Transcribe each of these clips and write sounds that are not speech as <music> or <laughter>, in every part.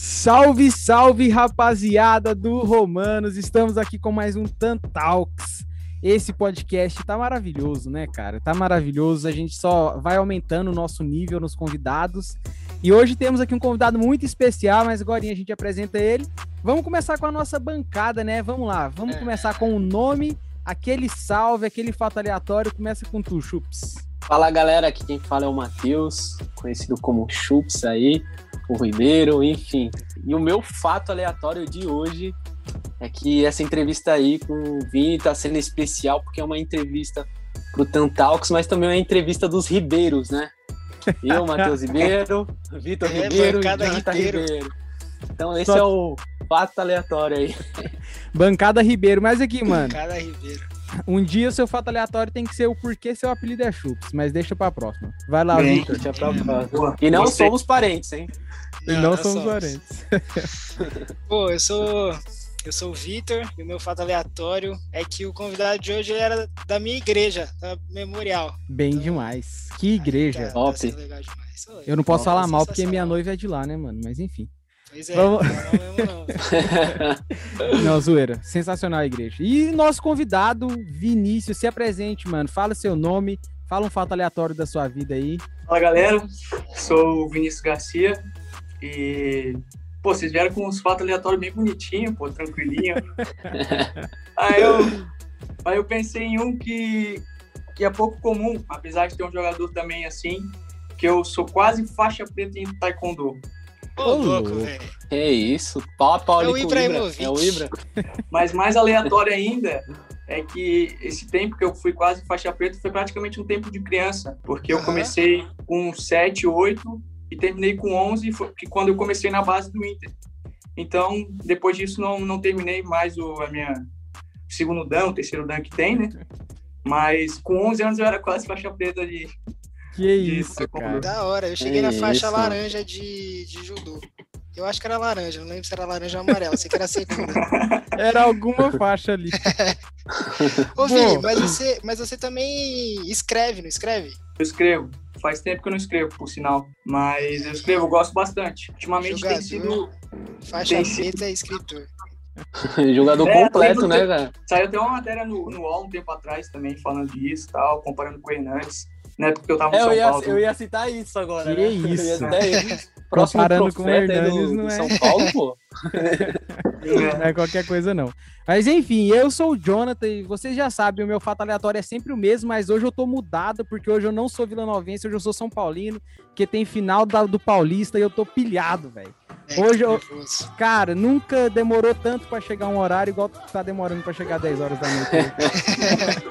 Salve, salve, rapaziada do Romanos! Estamos aqui com mais um Tantalks. Esse podcast tá maravilhoso, né, cara? Tá maravilhoso. A gente só vai aumentando o nosso nível nos convidados. E hoje temos aqui um convidado muito especial, mas agora a gente apresenta ele. Vamos começar com a nossa bancada, né? Vamos lá. Vamos é. começar com o nome, aquele salve, aquele fato aleatório. Começa com tu, Chups. Fala, galera. Aqui quem fala é o Matheus, conhecido como Chups aí o Ribeiro, enfim. E o meu fato aleatório de hoje é que essa entrevista aí com o Vini está sendo especial porque é uma entrevista pro Tantalks, mas também é uma entrevista dos Ribeiros, né? Eu, Matheus Ribeiro, <laughs> Vitor é, Ribeiro e Jonathan Ribeiro. Ribeiro. Então esse Só... é o fato aleatório aí. <laughs> Bancada Ribeiro, mas aqui, mano. Bancada Ribeiro. Um dia seu fato aleatório tem que ser o porquê seu apelido é Chups, mas deixa pra próxima. Vai lá, Vitor. Deixa pra próxima. E não Você... somos parentes, hein? Não, e não, somos, somos parentes. <laughs> Pô, eu sou. Eu sou o Vitor e o meu fato aleatório é que o convidado de hoje era da minha igreja, da Memorial. Bem então, demais. Que igreja. Tá, Top. Tá eu não posso falar mal porque minha noiva é de lá, né, mano? Mas enfim. Pois é, Vamos... não, não, não. <laughs> não, zoeira. Sensacional a igreja. E nosso convidado, Vinícius, se apresente, mano. Fala seu nome, fala um fato aleatório da sua vida aí. Fala, galera. Sou o Vinícius Garcia e... Pô, vocês vieram com uns fatos aleatórios bem bonitinhos, pô, tranquilinho. <laughs> aí, eu, aí eu pensei em um que, que é pouco comum, apesar de ter um jogador também assim, que eu sou quase faixa preta em taekwondo. Ô, louco, velho. É isso, pau é o Ibrahimovic. É o Ibra. <laughs> Mas mais aleatório ainda é que esse tempo que eu fui quase faixa preta foi praticamente um tempo de criança, porque eu comecei com 7, 8 e terminei com 11, foi, que quando eu comecei na base do Inter. Então, depois disso, não, não terminei mais o a minha segundo dan, o terceiro dan que tem, né? Mas com 11 anos eu era quase faixa preta de, que isso, cara. Da hora. Eu cheguei na faixa isso. laranja de, de judô. Eu acho que era laranja, não lembro se era laranja ou amarela, sei que era segunda. <laughs> Era alguma faixa ali. Ô, Vini, mas você, mas você também escreve, não escreve? Eu escrevo. Faz tempo que eu não escrevo, por sinal. Mas eu escrevo, eu gosto bastante. Ultimamente Jogador, tem sido. Faixa tem preta e escritor. <laughs> Jogador é, completo, né, cara? Saiu até uma matéria no, no UOL um tempo atrás também, falando disso e tal, comparando com o Hernandes né? Porque eu tava no é, São eu ia, Paulo. Eu ia citar isso agora. Que né? isso? Próximo Comparando com o Hernandes, do, não é. São Paulo, pô. não é qualquer coisa, não. Mas enfim, eu sou o Jonathan e vocês já sabem, o meu fato aleatório é sempre o mesmo, mas hoje eu tô mudado, porque hoje eu não sou vilanovense, hoje eu sou São Paulino, porque tem final da, do Paulista e eu tô pilhado, velho. É, hoje eu. Cara, nunca demorou tanto para chegar um horário igual tá demorando para chegar 10 horas da noite.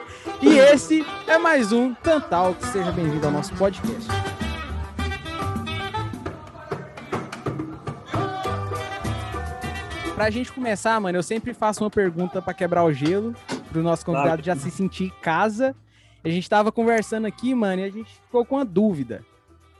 <laughs> e esse é mais um Tantal, que seja bem-vindo ao nosso podcast. Pra gente começar, mano, eu sempre faço uma pergunta para quebrar o gelo, pro nosso convidado já se sentir em casa. A gente tava conversando aqui, mano, e a gente ficou com uma dúvida.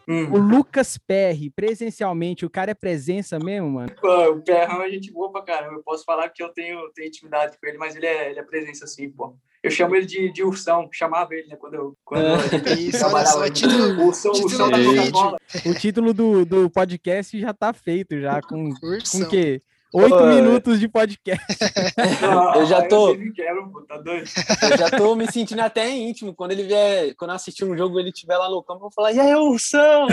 Uhum. O Lucas Perry, presencialmente, o cara é presença mesmo, mano? Pô, o Perrão é gente boa pra caramba. Eu posso falar que eu tenho, tenho intimidade com ele, mas ele é, ele é presença sim, pô. Eu chamo ele de, de ursão, chamava ele, né, quando eu, quando é. <laughs> Isso, olha só, é título, ursão, título ursão da Coca-Cola. O título do, do podcast já tá feito, já, com, com o quê? Oito minutos de podcast. <laughs> eu já tô. Tá eu já tô me sentindo até íntimo. Quando ele vier, quando assistir um jogo, ele estiver lá no campo, eu vou falar: e aí, Ursão?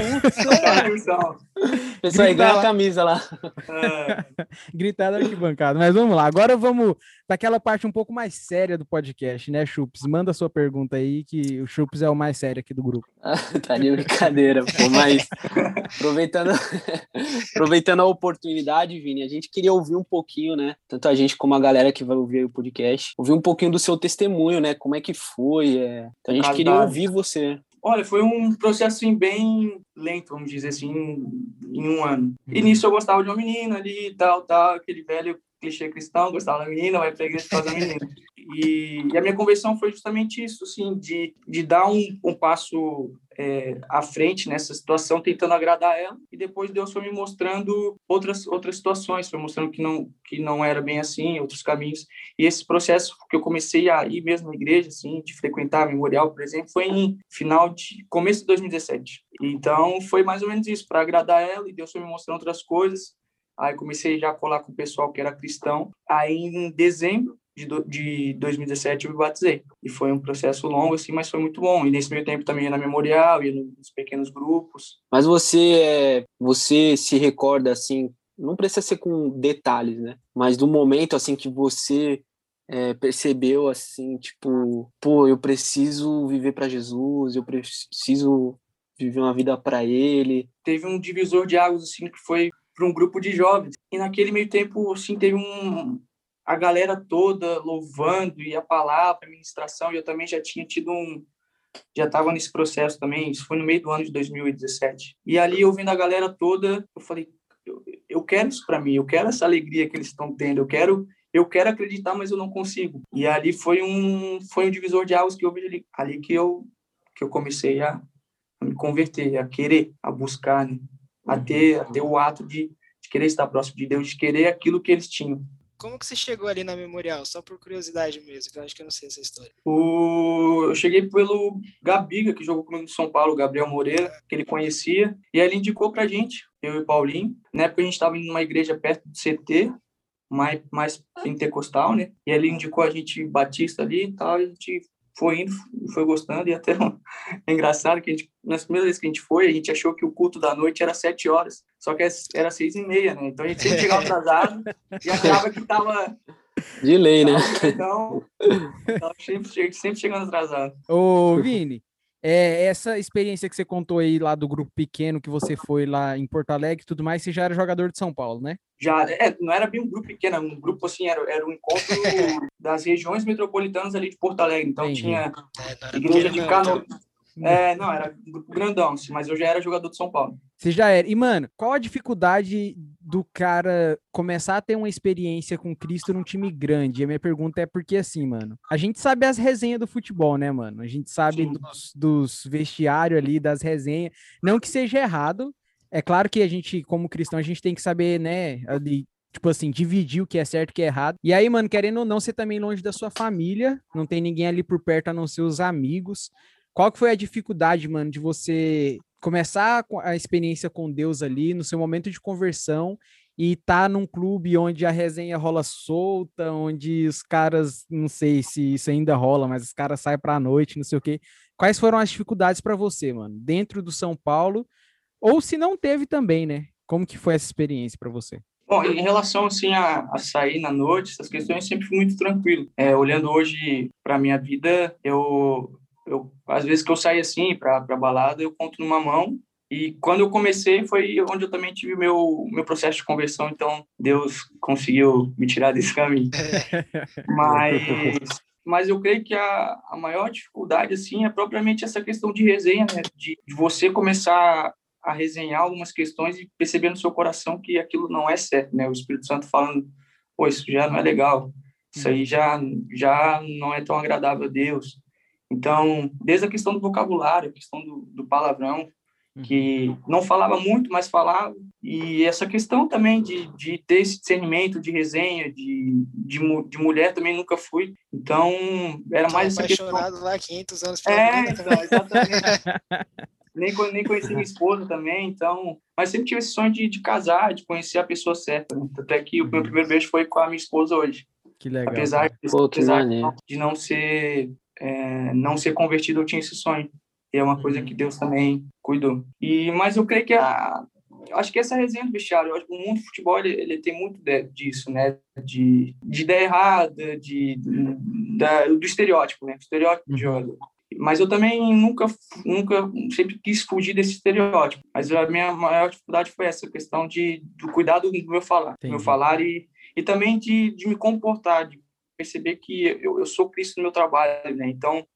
Ursão. <laughs> Pessoal, aí ganha a camisa lá. É. Gritar da arquibancada. Mas vamos lá. Agora vamos daquela parte um pouco mais séria do podcast, né, Chups? Manda a sua pergunta aí, que o Chups é o mais sério aqui do grupo. <laughs> tá de brincadeira, pô, mas aproveitando, aproveitando a oportunidade, Vini, a gente queria ouvir um pouquinho, né? Tanto a gente como a galera que vai ouvir o podcast, ouvir um pouquinho do seu testemunho, né? Como é que foi? É... Então a gente queria ouvir você. Olha, foi um processo assim, bem lento, vamos dizer assim, em um ano. E uhum. nisso eu gostava de uma menina ali tal, tal, aquele velho clichê cristão, gostava da menina, vai pra igreja por causa da menina. E, e, a minha conversão foi justamente isso, assim, de, de dar um, um passo é, à frente nessa situação, tentando agradar ela, e depois Deus foi me mostrando outras outras situações, foi mostrando que não que não era bem assim, outros caminhos. E esse processo que eu comecei a ir mesmo na igreja, assim, de frequentar memorial, por exemplo, foi em final de começo de 2017. Então foi mais ou menos isso, para agradar ela, e Deus foi me mostrando outras coisas Aí comecei já a colar com o pessoal que era cristão. Aí em dezembro de, do, de 2017 eu me batizei. E foi um processo longo, assim, mas foi muito bom. E nesse meio tempo também ia na memorial, ia nos pequenos grupos. Mas você, você se recorda, assim, não precisa ser com detalhes, né? Mas do momento, assim, que você é, percebeu, assim, tipo, pô, eu preciso viver para Jesus, eu preciso viver uma vida para Ele. Teve um divisor de águas, assim, que foi para um grupo de jovens. E naquele meio tempo, assim, teve um, a galera toda louvando e a palavra, a ministração, e eu também já tinha tido um já estava nesse processo também, isso foi no meio do ano de 2017. E ali ouvindo a galera toda, eu falei, eu, eu quero isso para mim, eu quero essa alegria que eles estão tendo, eu quero eu quero acreditar, mas eu não consigo. E ali foi um foi um divisor de águas que eu ali, ali que eu que eu comecei a, a me converter, a querer, a buscar, né? a ter, a ter o ato de, de querer estar próximo de Deus, de querer aquilo que eles tinham. Como que você chegou ali na memorial? Só por curiosidade mesmo, que eu acho que eu não sei essa história. O... Eu cheguei pelo Gabiga, que jogou comigo no São Paulo, Gabriel Moreira, que ele conhecia, e aí ele indicou pra gente, eu e Paulinho. Na época a gente estava em uma igreja perto do CT, mais, mais pentecostal, né? E ele indicou a gente batista ali e tal, e a gente foi indo, foi gostando, e até <laughs> é engraçado que a gente, nas primeiras vezes que a gente foi, a gente achou que o culto da noite era sete horas, só que era seis e meia, né? Então a gente sempre chegava atrasado e achava que tava... De lei, né? Então, sempre, sempre chegando atrasado. Ô, Vini, é, essa experiência que você contou aí lá do grupo pequeno que você foi lá em Porto Alegre e tudo mais, você já era jogador de São Paulo, né? Já, é, não era bem um grupo pequeno, um grupo assim, era, era um encontro <laughs> das regiões metropolitanas ali de Porto Alegre. Então Entendi. tinha é, igreja de Cano, é, não, era um grupo grandão, mas eu já era jogador de São Paulo. Você já era. E, mano, qual a dificuldade do cara começar a ter uma experiência com Cristo num time grande? E a minha pergunta é porque, assim, mano, a gente sabe as resenhas do futebol, né, mano? A gente sabe dos, dos vestiários ali, das resenhas. Não que seja errado. É claro que a gente, como cristão, a gente tem que saber, né, ali, tipo assim, dividir o que é certo e o que é errado. E aí, mano, querendo ou não, você também longe da sua família, não tem ninguém ali por perto a não ser os amigos. Qual que foi a dificuldade, mano, de você começar a experiência com Deus ali no seu momento de conversão e tá num clube onde a resenha rola solta, onde os caras, não sei se isso ainda rola, mas os caras saem pra noite, não sei o quê. Quais foram as dificuldades para você, mano, dentro do São Paulo? Ou se não teve também, né? Como que foi essa experiência para você? Bom, em relação assim a, a, sair na noite, essas questões sempre fui muito tranquilo. É, olhando hoje para minha vida, eu eu, às vezes que eu saio assim para balada, eu conto numa mão. E quando eu comecei foi onde eu também tive meu meu processo de conversão, então Deus conseguiu me tirar desse caminho. <laughs> <laughs> mas mas eu creio que a, a maior dificuldade assim é propriamente essa questão de resenha, né? de, de você começar a resenhar algumas questões e perceber no seu coração que aquilo não é certo, né? O Espírito Santo falando, pô, isso já não é legal, isso aí já já não é tão agradável a Deus. Então, desde a questão do vocabulário, a questão do, do palavrão, que uhum. não falava muito, mas falava, e essa questão também de, de ter esse discernimento de resenha, de, de, de mulher também nunca fui, então era mais essa questão... lá 500 anos É, então, <laughs> exatamente. <laughs> nem, nem conheci minha esposa também, então... Mas sempre tive esse sonho de, de casar, de conhecer a pessoa certa, né? até que o meu uhum. primeiro beijo foi com a minha esposa hoje. Que legal. Apesar, de, Pô, apesar de não ser é, não ser convertido, eu tinha esse sonho. E é uma coisa que Deus também cuidou. E mas eu creio que a acho que essa resenha do vestiário, eu acho que o mundo do futebol ele, ele tem muito de, disso, né? De, de ideia errada, de, de da, do estereótipo, né? estereótipo de uhum. jogador. Mas eu também nunca, nunca, sempre quis fugir desse estereótipo. Mas a minha maior dificuldade foi essa questão de do cuidado do meu falar, do meu falar e, e também de, de me comportar, de perceber que eu, eu sou Cristo no meu trabalho, né? Então,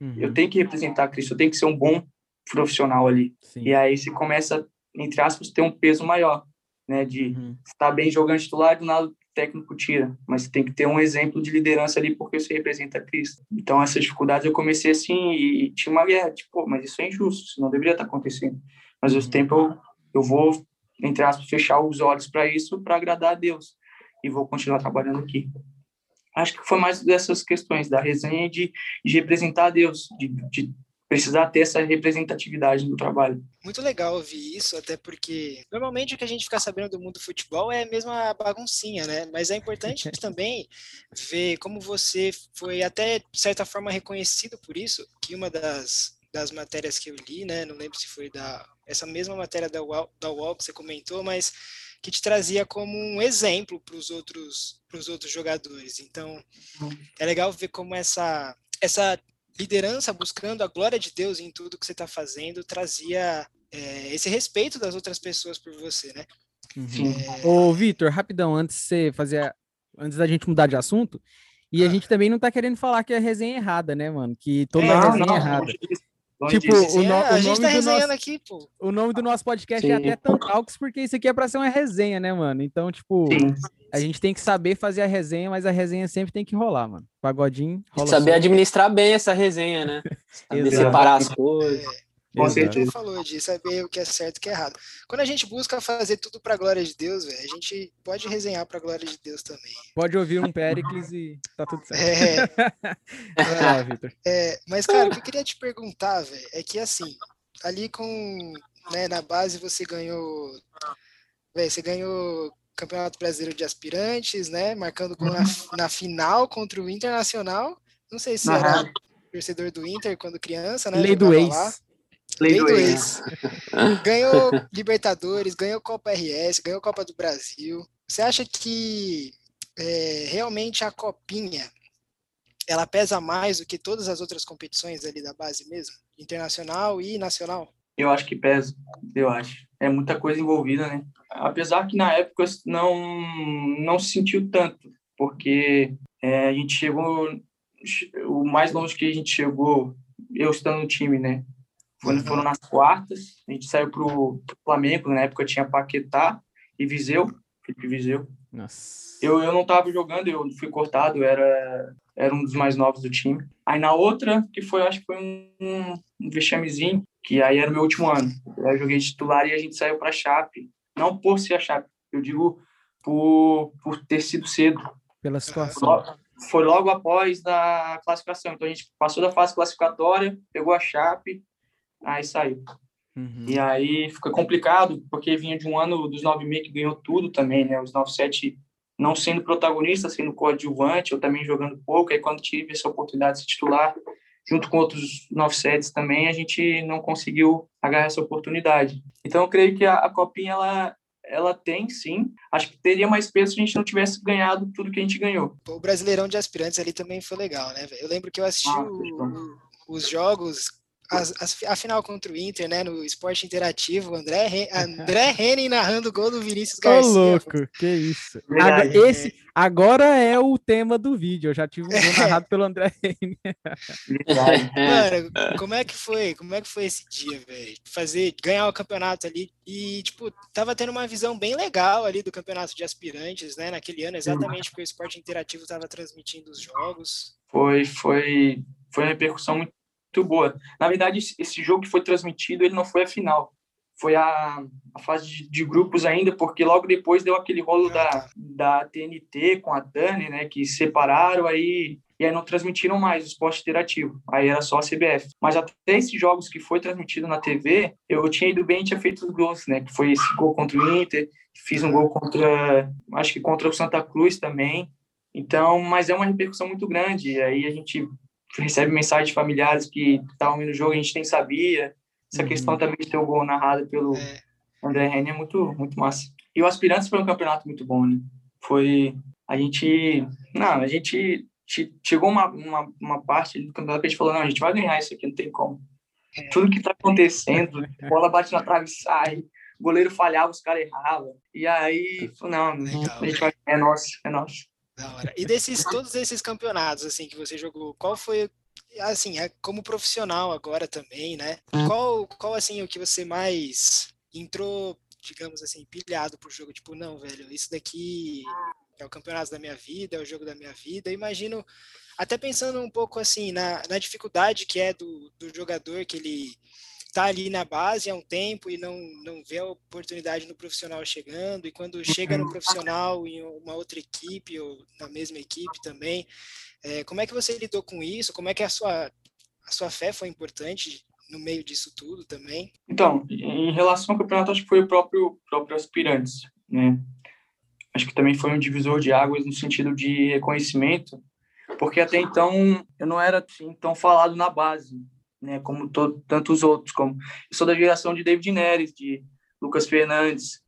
uhum. eu tenho que representar Cristo, eu tenho que ser um bom profissional ali. Sim. E aí você começa, entre aspas, ter um peso maior, né? De uhum. estar bem jogando titular e do nada o técnico tira. Mas você tem que ter um exemplo de liderança ali porque você representa Cristo. Então, essas dificuldades eu comecei assim e, e tinha uma guerra, tipo, mas isso é injusto, isso não deveria estar acontecendo. Mas, ao uhum. tempo, eu, eu vou, entre aspas, fechar os olhos para isso, para agradar a Deus. E vou continuar trabalhando aqui acho que foi mais dessas questões da resenha de, de representar Deus, de, de precisar ter essa representatividade no trabalho. Muito legal ouvir isso, até porque normalmente o que a gente fica sabendo do mundo do futebol é a baguncinha, né? Mas é importante <laughs> também ver como você foi até de certa forma reconhecido por isso, que uma das das matérias que eu li, né? Não lembro se foi da essa mesma matéria da UOL, da UOL que você comentou, mas que te trazia como um exemplo para os outros para os outros jogadores. Então, é legal ver como essa essa liderança buscando a glória de Deus em tudo que você está fazendo trazia é, esse respeito das outras pessoas por você, né? Uhum. É... Ô, Vitor, rapidão, antes de você fazer, antes da gente mudar de assunto, e a ah. gente também não tá querendo falar que é resenha errada, né, mano? Que toda é, resenha não, é errada. Tipo, o, no, a o gente tá resenhando nosso, aqui, pô. O nome do nosso podcast Sim. é até tão Talks, porque isso aqui é pra ser uma resenha, né, mano? Então, tipo, Sim. a gente tem que saber fazer a resenha, mas a resenha sempre tem que rolar, mano. Pagodinho, rola Saber administrar bem essa resenha, né? <laughs> Saber separar as coisas. É. Com certeza. falou de saber o que é certo e o que é errado. Quando a gente busca fazer tudo para a glória de Deus, velho, a gente pode resenhar para a glória de Deus também. Pode ouvir um Péricles e tá tudo certo. É. <laughs> é, mas, cara, o que eu queria te perguntar, velho, é que assim, ali com, né, na base você ganhou, velho, você ganhou Campeonato Brasileiro de Aspirantes, né, marcando na, uhum. na final contra o Internacional. Não sei se uhum. era torcedor do Inter quando criança, né? Lei do ex. Lei do ex. ganhou Libertadores, ganhou Copa RS, ganhou Copa do Brasil. Você acha que é, realmente a copinha ela pesa mais do que todas as outras competições ali da base mesmo, internacional e nacional? Eu acho que pesa, eu acho. É muita coisa envolvida, né? Apesar que na época não não se sentiu tanto, porque é, a gente chegou o mais longe que a gente chegou, eu estando no time, né? Quando foram nas quartas, a gente saiu pro Flamengo, na época tinha Paquetá e Viseu, Felipe Viseu. Nossa. Eu, eu não tava jogando, eu fui cortado, era, era um dos mais novos do time. Aí na outra, que foi, acho que foi um, um vexamezinho, que aí era o meu último ano. Eu joguei titular e a gente saiu pra Chape. Não por ser a Chape, eu digo por, por ter sido cedo. Pela situação. Foi logo após a classificação. Então a gente passou da fase classificatória, pegou a Chape, aí saiu. Uhum. E aí fica complicado, porque vinha de um ano dos 9,5 que ganhou tudo também, né? Os 9,7 não sendo protagonista, sendo coadjuvante, eu também jogando pouco. Aí quando tive essa oportunidade de se titular, junto com outros 9,7 também, a gente não conseguiu agarrar essa oportunidade. Então eu creio que a, a Copinha, ela, ela tem sim. Acho que teria mais peso se a gente não tivesse ganhado tudo que a gente ganhou. O Brasileirão de Aspirantes ali também foi legal, né? Eu lembro que eu assisti ah, o, os jogos a, a, final contra o Inter, né, no esporte interativo, André, André <laughs> Henning narrando o gol do Vinícius Garcia. Ô, louco, que isso. Agora, esse, agora é o tema do vídeo, eu já tive um gol <laughs> narrado pelo André Henning. Mano, como é que foi? Como é que foi esse dia, velho? Fazer, ganhar o campeonato ali e, tipo, tava tendo uma visão bem legal ali do campeonato de aspirantes, né, naquele ano, exatamente porque o esporte interativo tava transmitindo os jogos. Foi, foi, foi uma repercussão muito muito boa. Na verdade, esse jogo que foi transmitido, ele não foi a final. Foi a, a fase de, de, grupos ainda, porque logo depois deu aquele rolo da, da TNT com a Dani, né, que separaram aí e aí não transmitiram mais o esporte interativo. Aí era só a CBF. Mas até esses jogos que foi transmitido na TV, eu tinha ido bem tinha feito os gols, né? Que foi esse gol contra o Inter, fiz um gol contra, acho que contra o Santa Cruz também. Então, mas é uma repercussão muito grande. E aí a gente recebe mensagens de familiares que estavam vendo o jogo e a gente nem sabia. Essa uhum. questão também de ter o gol narrado pelo é. André Reni é muito, muito massa. E o Aspirantes foi um campeonato muito bom, né? Foi. A gente. Não, a gente. Chegou uma, uma, uma parte do campeonato que a gente falou: não, a gente vai ganhar isso aqui, não tem como. É. Tudo que tá acontecendo, <laughs> bola bate na trave e sai, o goleiro falhava, os caras erravam. E aí, não, Legal, a gente vai, é nosso, é nosso. Da hora. E desses todos esses campeonatos assim que você jogou, qual foi assim, é como profissional agora também, né? Hum. Qual qual assim o que você mais entrou, digamos assim, pilhado pro jogo, tipo, não, velho, isso daqui é o campeonato da minha vida, é o jogo da minha vida. Eu imagino até pensando um pouco assim na, na dificuldade que é do, do jogador que ele está ali na base há um tempo e não, não vê a oportunidade no profissional chegando, e quando chega no profissional em uma outra equipe ou na mesma equipe também, é, como é que você lidou com isso? Como é que a sua a sua fé foi importante no meio disso tudo também? Então, em relação ao campeonato, acho que foi o próprio, próprio aspirantes, né? Acho que também foi um divisor de águas no sentido de reconhecimento, porque até então eu não era assim, tão falado na base, né? Como todo, tantos outros, como eu sou da geração de David Neres, de Lucas Fernandes,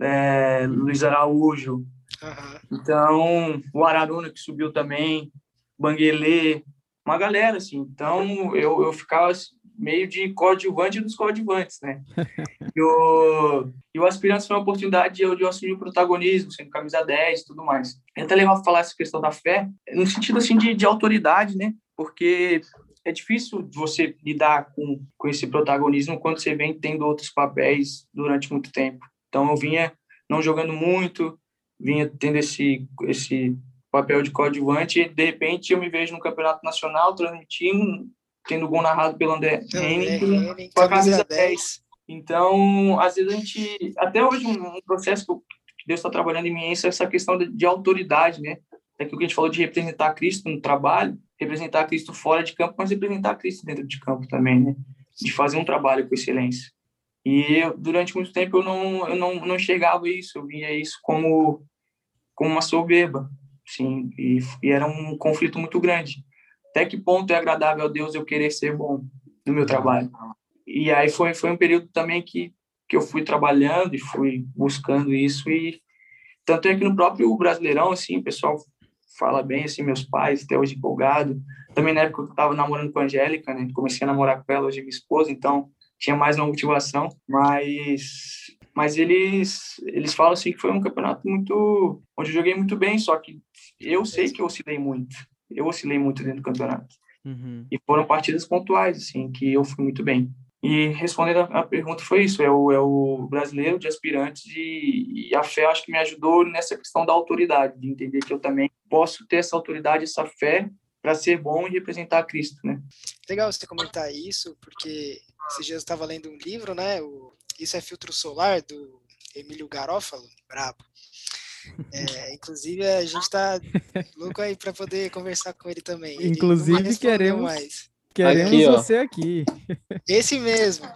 é, Luiz Araújo, uhum. então o Araruna que subiu também, Banguelê, uma galera assim. Então eu, eu ficava meio de coadjuvante dos coadjuvantes, né? <laughs> e, o, e o Aspirantes foi uma oportunidade de eu, de eu assumir o protagonismo, sendo camisa 10 e tudo mais. É até legal falar essa questão da fé, no sentido, assim, de, de autoridade, né? Porque é difícil você lidar com, com esse protagonismo quando você vem tendo outros papéis durante muito tempo. Então, eu vinha não jogando muito, vinha tendo esse, esse papel de coadjuvante e, de repente, eu me vejo no campeonato nacional transmitindo tendo gol narrado pelo André Henning, com a camisa 10. Então, às vezes a gente, até hoje, um processo que Deus está trabalhando em mim é essa questão de, de autoridade, né? É aquilo que a gente falou de representar Cristo no trabalho, representar Cristo fora de campo, mas representar Cristo dentro de campo também, né? De fazer um trabalho com excelência. E eu, durante muito tempo eu não eu não, não enxergava isso, eu via isso como como uma soberba, sim, e, e era um conflito muito grande até que ponto é agradável a Deus eu querer ser bom no meu trabalho. E aí foi foi um período também que que eu fui trabalhando e fui buscando isso e tanto é que no próprio Brasileirão assim, o pessoal fala bem assim, meus pais até hoje empolgado. Também na época eu estava namorando com a Angélica, né? Comecei a namorar com ela, hoje é minha esposa, então tinha mais uma motivação, mas mas eles eles falam assim que foi um campeonato muito onde eu joguei muito bem, só que eu sei que eu oscilei muito eu oscilei muito dentro do campeonato. Uhum. E foram partidas pontuais, assim, que eu fui muito bem. E respondendo a, pergunta foi isso, é o, é o brasileiro de aspirantes e, e, a fé acho que me ajudou nessa questão da autoridade, de entender que eu também posso ter essa autoridade, essa fé para ser bom e representar Cristo, né? Legal você comentar isso, porque esses dias eu estava lendo um livro, né, o Isso é Filtro Solar, do Emílio Garófalo, brabo. É, inclusive, a gente tá louco aí para poder conversar com ele também. Ele inclusive, queremos, mais. queremos aqui, você aqui. Esse mesmo.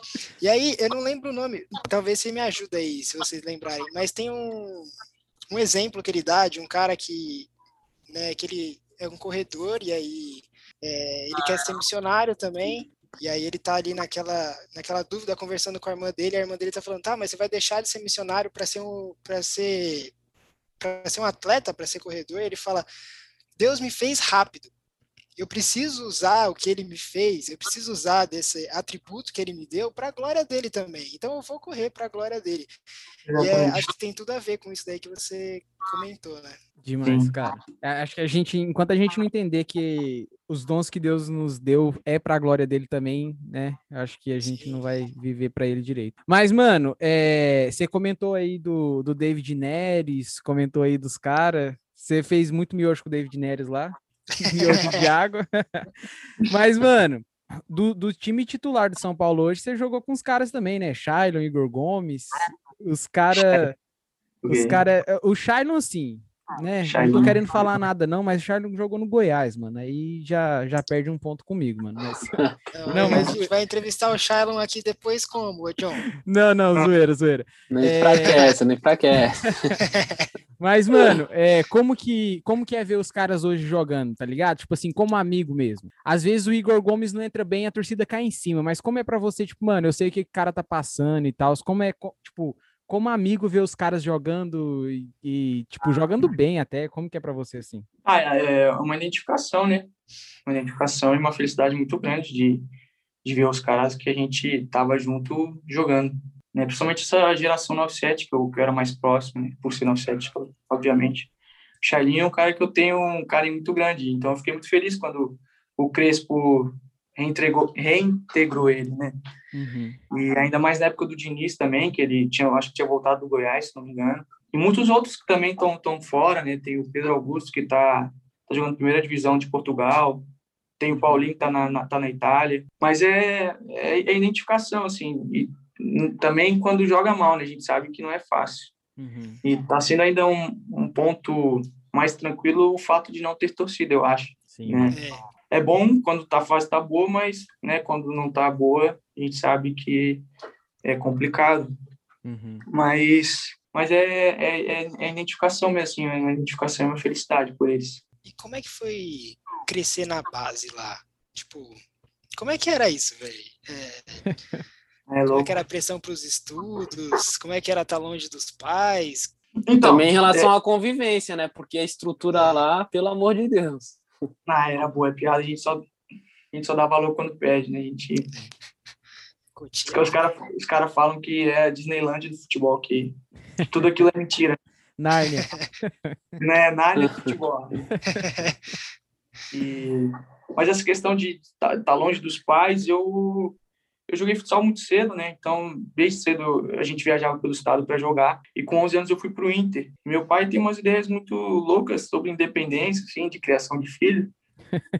E aí, eu não lembro o nome, talvez você me ajude aí, se vocês lembrarem, mas tem um, um exemplo que ele dá de um cara que, né, que ele é um corredor e aí é, ele quer ser missionário também. E aí ele tá ali naquela, naquela dúvida, conversando com a irmã dele, a irmã dele tá falando, tá, mas você vai deixar de ser missionário para ser um, para ser para ser um atleta, para ser corredor, ele fala: Deus me fez rápido. Eu preciso usar o que ele me fez, eu preciso usar desse atributo que ele me deu para a glória dele também. Então eu vou correr para a glória dele. E é, acho que tem tudo a ver com isso daí que você comentou, né? Demais, Sim. cara. É, acho que a gente, enquanto a gente não entender que os dons que Deus nos deu é para a glória dele também, né? Acho que a gente Sim. não vai viver para ele direito. Mas, mano, é, você comentou aí do, do David Neres, comentou aí dos caras. Você fez muito miojo com o David Neres lá. Miojo de água. Mas, mano, do, do, time titular do São Paulo hoje, você jogou com os caras também, né? Shailon, Igor Gomes. Os caras. Os cara, o Shailon, sim, né? Não tô querendo falar nada, não, mas o Charlie jogou no Goiás, mano. Aí já, já perde um ponto comigo, mano. Mas... Não, não, mas a gente vai entrevistar o Shailon aqui depois como, John? Não, não, zoeira, zoeira. Nem é... enfraquece, nem enfraquece. Mas, mano, é, como, que, como que é ver os caras hoje jogando, tá ligado? Tipo assim, como amigo mesmo. Às vezes o Igor Gomes não entra bem, a torcida cai em cima, mas como é para você, tipo, mano, eu sei o que o cara tá passando e tal, como é, tipo, como amigo ver os caras jogando e, e tipo, jogando bem até, como que é para você assim? Ah, é, é uma identificação, né? Uma identificação e uma felicidade muito grande de, de ver os caras que a gente tava junto jogando, né? Principalmente essa geração 97, que eu, que eu era mais próximo, né? Por ser 97, obviamente. O Charlinho é um cara que eu tenho um carinho muito grande, então eu fiquei muito feliz quando o Crespo reintegrou, reintegrou ele, né? Uhum. E ainda mais na época do Diniz também, que ele tinha, acho que tinha voltado do Goiás, se não me engano. E muitos outros que também estão tão fora, né? Tem o Pedro Augusto, que está tá jogando primeira divisão de Portugal. Tem o Paulinho, que está na, na, tá na Itália. Mas é, é, é identificação, assim. E também quando joga mal, né? A gente sabe que não é fácil. Uhum. E está sendo ainda um, um ponto mais tranquilo o fato de não ter torcida, eu acho. Sim. Né? É. é bom quando tá fácil, tá boa, mas né, quando não tá boa, a gente sabe que é complicado. Uhum. Mas, mas é, é, é, é identificação mesmo, assim, é identificação é uma felicidade por eles. E como é que foi crescer na base lá? Tipo, como é que era isso, velho? É... <laughs> É como é que era a pressão para os estudos? Como é que era estar longe dos pais? Então, Também em relação é... à convivência, né? Porque a estrutura lá, pelo amor de Deus. Ah, era boa, é piada, a gente só, a gente só dá valor quando perde, né? A gente. Porque os caras os cara falam que é a Disneyland do futebol, que tudo aquilo é mentira. <laughs> Nárnia. né? Nárnia do <laughs> futebol. E... Mas essa questão de estar tá, tá longe dos pais, eu eu joguei futsal muito cedo, né? Então, desde cedo a gente viajava pelo estado para jogar. E com 11 anos eu fui para o Inter. Meu pai tem umas ideias muito loucas sobre independência, assim, de criação de filho.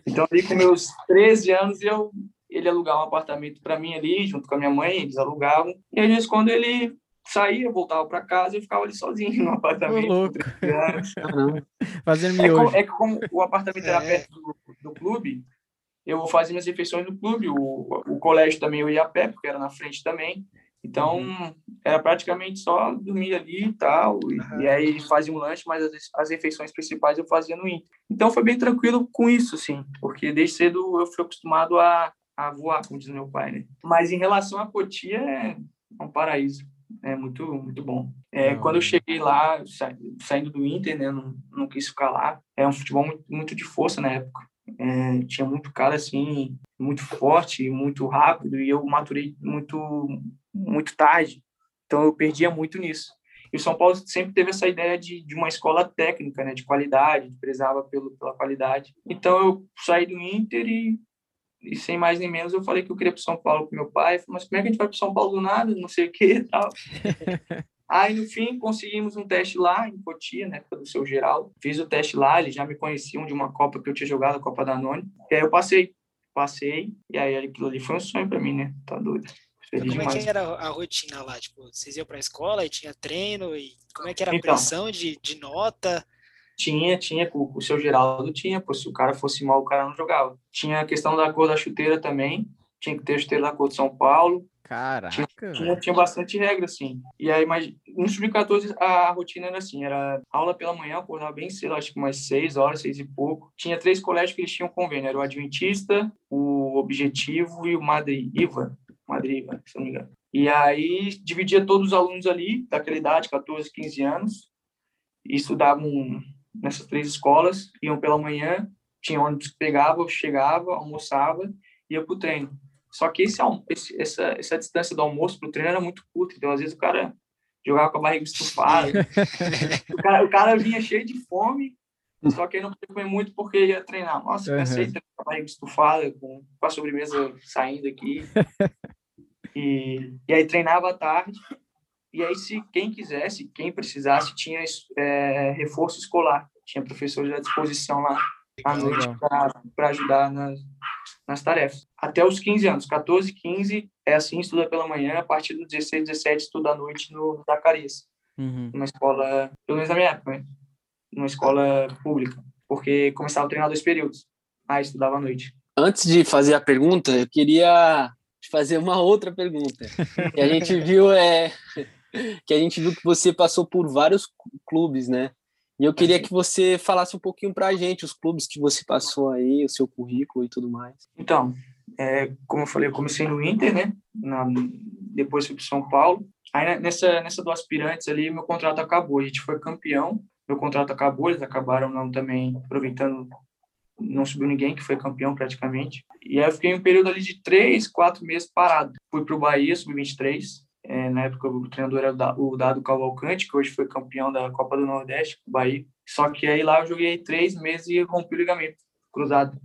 Então, ali com meus 13 anos, eu ele alugava um apartamento para mim ali, junto com a minha mãe, eles alugavam. E às vezes, quando ele saía, voltava para casa e ficava ali sozinho no apartamento. Ô, louco. <laughs> Fazendo miojo. É, como, é que como o apartamento era é. perto do, do clube, eu fazia minhas refeições no clube, o, o colégio também eu ia a pé, porque era na frente também. Então, uhum. era praticamente só dormir ali e tal, e, uhum. e aí fazia um lanche, mas as, as, refeições principais eu fazia no Inter. Então, foi bem tranquilo com isso, assim, porque desde cedo eu fui acostumado a, a voar, como diz meu pai, né? Mas em relação a Cotia, é um paraíso, é muito, muito bom. É, quando eu cheguei lá, sa, saindo do Inter, né, não, não quis ficar lá, é um futebol muito, muito de força na época. É, tinha muito cara assim, muito forte, muito rápido, e eu maturei muito, muito tarde. Então eu perdia muito nisso. E o São Paulo sempre teve essa ideia de, de uma escola técnica, né, de qualidade, prezava pelo, pela qualidade. Então eu saí do Inter e, e sem mais nem menos eu falei que eu queria para São Paulo com meu pai. Falei, mas como é que a gente vai para São Paulo do nada? Não sei o que tal. <laughs> Aí, no fim, conseguimos um teste lá em Cotia, né, do seu Geraldo. Fiz o teste lá, eles já me conheciam de uma Copa que eu tinha jogado, a Copa da Noni. E aí eu passei, passei, e aí aquilo ali foi um sonho para mim, né? Tá doido. Feliz como demais. é que era a rotina lá? Tipo, vocês iam para a escola e tinha treino? E como é que era a então, pressão de, de nota? Tinha, tinha, o, o seu Geraldo tinha, pô, se o cara fosse mal, o cara não jogava. Tinha a questão da cor da chuteira também, tinha que ter a chuteira da cor de São Paulo, Caraca. Tinha, tinha, bastante regra, assim. E aí, mas no Sub-14 a rotina era assim: era aula pela manhã, acordava bem cedo, acho que umas seis horas, seis e pouco. Tinha três colégios que eles tinham convênio: era o Adventista, o Objetivo e o Madre Iva. Madre Iva, se não me engano. E aí dividia todos os alunos ali, daquela idade, 14, 15 anos, e estudavam nessas três escolas, iam pela manhã, tinha ônibus que pegava, chegava, almoçava, ia pro treino. Só que esse, esse, essa, essa distância do almoço para o treino era muito curta, então às vezes o cara jogava com a barriga estufada. <laughs> o, cara, o cara vinha cheio de fome, só que ele não podia comer muito porque ia treinar. Nossa, uhum. cansei de com a barriga estufada, com, com a sobremesa saindo aqui. <laughs> e, e aí treinava à tarde. E aí, se quem quisesse, quem precisasse, tinha é, reforço escolar. Tinha professores à disposição lá à noite para ajudar nas, nas tarefas. Até os 15 anos, 14, 15, é assim, estuda pela manhã, a partir dos 16, 17, estuda à noite no Zacarias, uhum. numa escola, pelo menos na minha época, né? numa escola pública, porque começava a treinar dois períodos, aí estudava à noite. Antes de fazer a pergunta, eu queria fazer uma outra pergunta. que a gente viu é que a gente viu que você passou por vários clubes, né? E eu queria que você falasse um pouquinho para a gente, os clubes que você passou aí, o seu currículo e tudo mais. Então, é, como eu falei, eu comecei no Inter, né? Na, depois fui para São Paulo. Aí né, nessa, nessa do Aspirantes ali, meu contrato acabou. A gente foi campeão, meu contrato acabou, eles acabaram não também aproveitando, não subiu ninguém que foi campeão praticamente. E aí eu fiquei um período ali de três, quatro meses parado. Fui para o Bahia, sub-23, é, na época, o treinador era o Dado Cavalcante, que hoje foi campeão da Copa do Nordeste, com o Bahia. Só que aí lá eu joguei três meses e rompi o ligamento cruzado.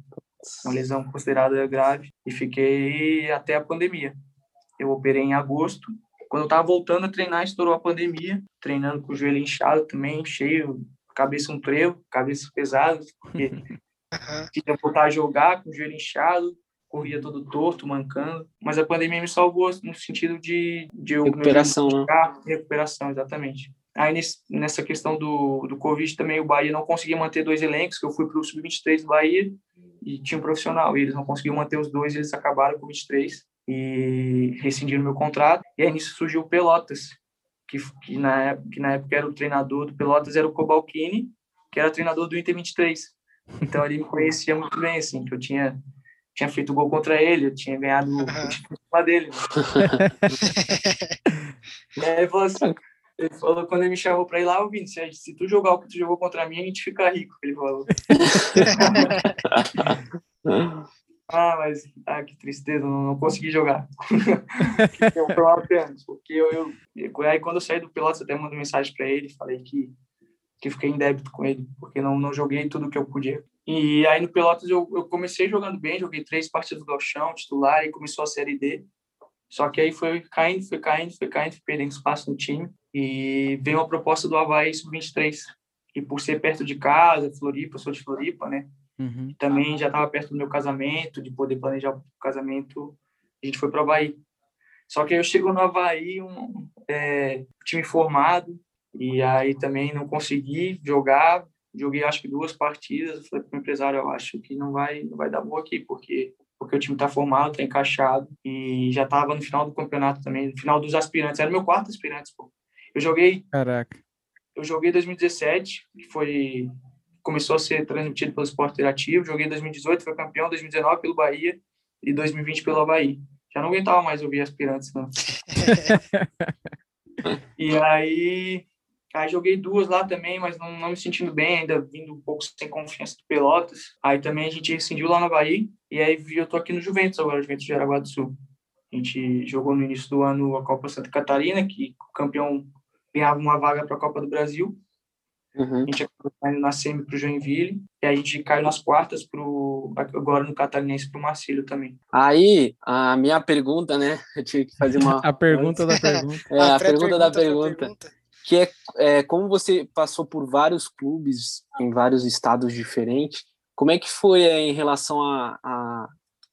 Uma lesão considerada grave. E fiquei até a pandemia. Eu operei em agosto. Quando eu estava voltando a treinar, estourou a pandemia. Treinando com o joelho inchado também, cheio, cabeça um trevo, cabeça pesada. Porque <laughs> queria voltar a jogar com o joelho inchado corria todo torto, mancando. Mas a pandemia me salvou no sentido de, de recuperação, né? Recuperação, exatamente. Aí nessa questão do, do Covid também o Bahia não conseguia manter dois elencos, que eu fui para o Sub-23 do Bahia e tinha um profissional. E eles não conseguiam manter os dois, eles acabaram com 23 e rescindiram meu contrato. E aí nisso surgiu o Pelotas, que, que, na, época, que na época era o treinador do Pelotas, era o Cobalcini, que era treinador do Inter 23. Então ele me conhecia muito bem, assim, que eu tinha tinha feito gol contra ele, eu tinha ganhado o título dele. Né? <laughs> e aí ele falou assim, ele falou, quando ele me chamou pra ir lá, ouvindo, se, se tu jogar o que tu jogou contra mim, a gente fica rico, ele falou. <laughs> ah, mas, ah, que tristeza, não, não consegui jogar. <laughs> Foi uma pena, porque eu, eu, aí quando eu saí do Pelotas, eu até mandei mensagem para ele, falei que, que fiquei em débito com ele, porque não, não joguei tudo que eu podia. E aí no Pelotas eu, eu comecei jogando bem, joguei três partidas do Galchão, titular, e começou a Série D. Só que aí foi caindo, foi caindo, foi caindo, perdendo espaço no time. E veio uma proposta do Havaí Sub-23. E por ser perto de casa, Floripa, sou de Floripa, né? Uhum. Também já estava perto do meu casamento, de poder planejar o casamento, a gente foi para o Havaí. Só que aí eu chego no Havaí, um é, time formado, e aí também não consegui jogar. Joguei acho que duas partidas. Falei para o empresário: eu acho que não vai, não vai dar boa aqui, porque porque o time está formado, está encaixado e já estava no final do campeonato também, no final dos aspirantes. Era o meu quarto aspirante, pô. Eu joguei. Caraca. Eu joguei 2017, que foi começou a ser transmitido pelo Esporte Interativo. Joguei 2018, foi campeão. 2019 pelo Bahia e 2020 pelo Havaí. Já não aguentava mais ouvir aspirantes, não. <laughs> e aí, aí joguei duas lá também, mas não, não me sentindo bem, ainda vindo um pouco sem confiança do Pelotas. Aí também a gente rescindiu lá no Havaí. E aí eu tô aqui no Juventus agora, Juventus de Aragua do Sul. A gente jogou no início do ano a Copa Santa Catarina, que o campeão ganhava uma vaga para a Copa do Brasil. Uhum. A gente acabou caindo na semi para o Joinville. E aí a gente caiu nas quartas pro, agora no Catarinense para o Marcílio também. Aí, a minha pergunta, né? <laughs> Eu tive que fazer uma. <laughs> a pergunta da pergunta. É, a, a pergunta da pergunta. pergunta. Que é, é como você passou por vários clubes em vários estados diferentes, como é que foi é, em relação a, a,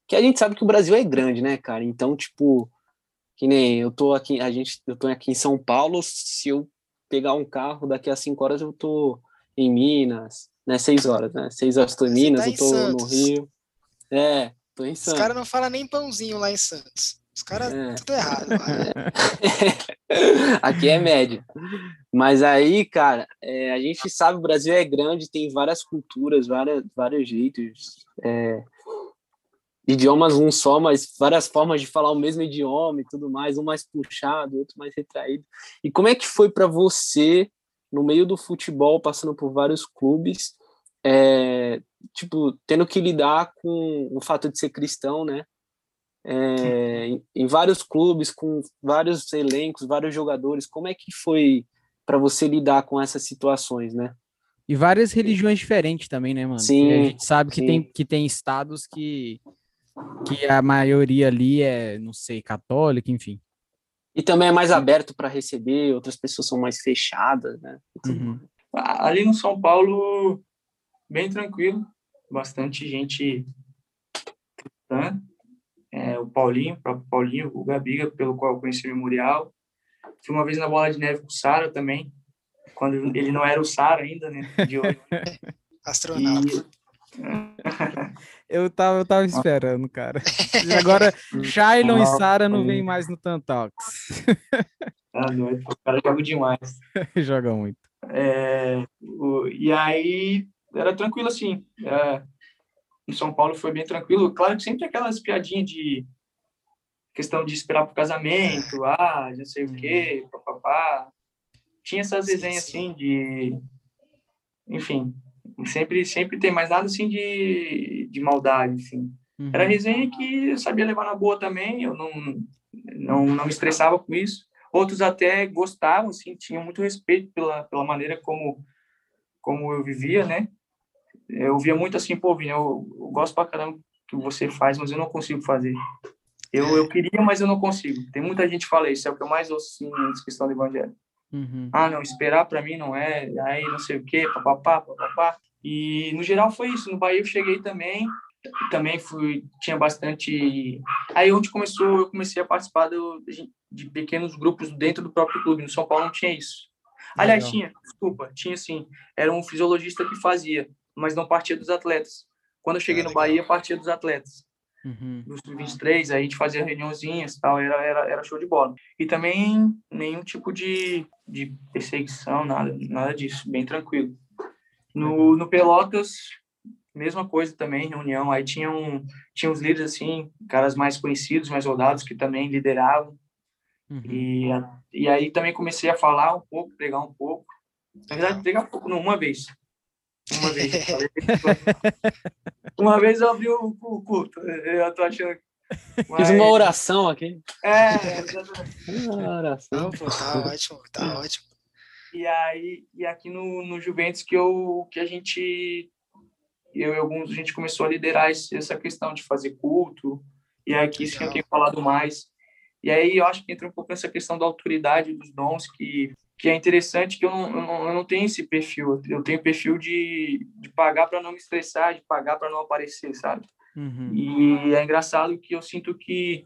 Que a gente sabe que o Brasil é grande, né, cara? Então, tipo, que nem eu tô aqui, a gente, eu tô aqui em São Paulo, se eu pegar um carro, daqui a cinco horas eu tô em Minas, né? Seis horas, né? Seis horas tô em Minas, tá eu tô no Rio. É, tô em Santos. Os caras não falam nem pãozinho lá em Santos. Os caras, é. tudo errado. <laughs> Aqui é médio. Mas aí, cara, é, a gente sabe o Brasil é grande, tem várias culturas, várias, vários jeitos. É, idiomas um só, mas várias formas de falar o mesmo idioma e tudo mais, um mais puxado, outro mais retraído. E como é que foi para você, no meio do futebol, passando por vários clubes, é, tipo, tendo que lidar com o fato de ser cristão, né? É, em, em, vários clubes, com vários elencos, vários jogadores, como é que foi para você lidar com essas situações, né? E várias religiões diferentes também, né, mano? Sim. E a gente sabe que tem, que tem estados que que a maioria ali é, não sei, católica, enfim. E também é mais aberto para receber, outras pessoas são mais fechadas, né? Uhum. Ali no São Paulo, bem tranquilo, bastante gente cristã. É, o Paulinho, o próprio Paulinho, o Gabiga, pelo qual eu conheci o Memorial. Fui uma vez na Bola de Neve com o Sara também, quando ele não era o Sara ainda, né? De hoje. <laughs> Astronauta. <laughs> eu, tava, eu tava esperando, cara. Agora, <laughs> Shailon e Sara não vêm mais no Tantox. Ah, doido. O cara joga demais. joga muito. É, o, e aí, era tranquilo assim. É, em São Paulo foi bem tranquilo. Claro que sempre aquelas piadinhas de questão de esperar pro casamento, ah, já sei o quê, papapá. Tinha essas resenhas assim de. Enfim, sempre sempre tem mais nada assim de, de maldade assim uhum. era resenha que eu sabia levar na boa também eu não não não me estressava com isso outros até gostavam assim tinham muito respeito pela pela maneira como como eu vivia né eu via muito assim pô Vini, eu, eu gosto pra caramba que você faz mas eu não consigo fazer eu, eu queria, mas eu não consigo. Tem muita gente que fala isso, é o que eu mais ouço assim, nessa questão do evangelho. Uhum. Ah, não, esperar para mim não é, aí não sei o quê, papapá, papapá. E no geral foi isso. No Bahia eu cheguei também, também fui, tinha bastante. Aí onde começou, eu comecei a participar do, de pequenos grupos dentro do próprio clube. No São Paulo não tinha isso. Aliás, Legal. tinha, desculpa, tinha sim. Era um fisiologista que fazia, mas não partia dos atletas. Quando eu cheguei Ah, no legal. Bahia, partia dos atletas Uhum. dos 23, aí a gente fazia reuniãozinhas e tal, era, era, era show de bola. E também nenhum tipo de, de perseguição, nada, nada disso, bem tranquilo. No, no Pelotas, mesma coisa também, reunião, aí tinha, um, tinha uns líderes assim, caras mais conhecidos, mais soldados, que também lideravam, Uhum. e, a- e aí também comecei a falar um pouco, pregar um pouco, na verdade, pregar um pouco, não, uma vez. Uma vez. eu falei, <laughs> uma vez eu abri o, o culto, eu tô achando que Fiz mas- uma oração aqui. É, exatamente. Uma oração. Não, pô, tá ótimo, tá ótimo. E aí, e aqui no, no Juventus que eu que a gente eu e alguns a gente começou a liderar esse- essa questão de fazer culto. E aqui sim eu Legal. tenho falado mais. E aí eu acho que entra um pouco nessa questão da autoridade dos dons que que é interessante que eu não, eu não, eu não tenho esse perfil. Eu tenho perfil de, de pagar para não me estressar, de pagar para não aparecer, sabe? Uhum. E é engraçado que eu sinto que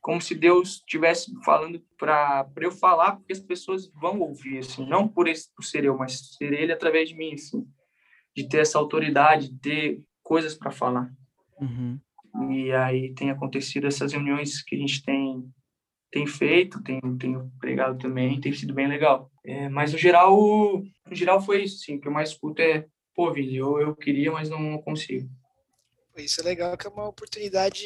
como se Deus estivesse falando para eu falar, porque as pessoas vão ouvir, assim, não por, esse, por ser eu, mas ser ele através de mim, assim, de ter essa autoridade, de ter coisas para falar. Uhum. E aí tem acontecido essas reuniões que a gente tem tem feito, tem tenho pregado também, tem sido bem legal. É, mas no geral, no geral foi isso, sim, o que eu mais escuto é, pô, Vini, eu, eu queria, mas não consigo. Isso é legal, que é uma oportunidade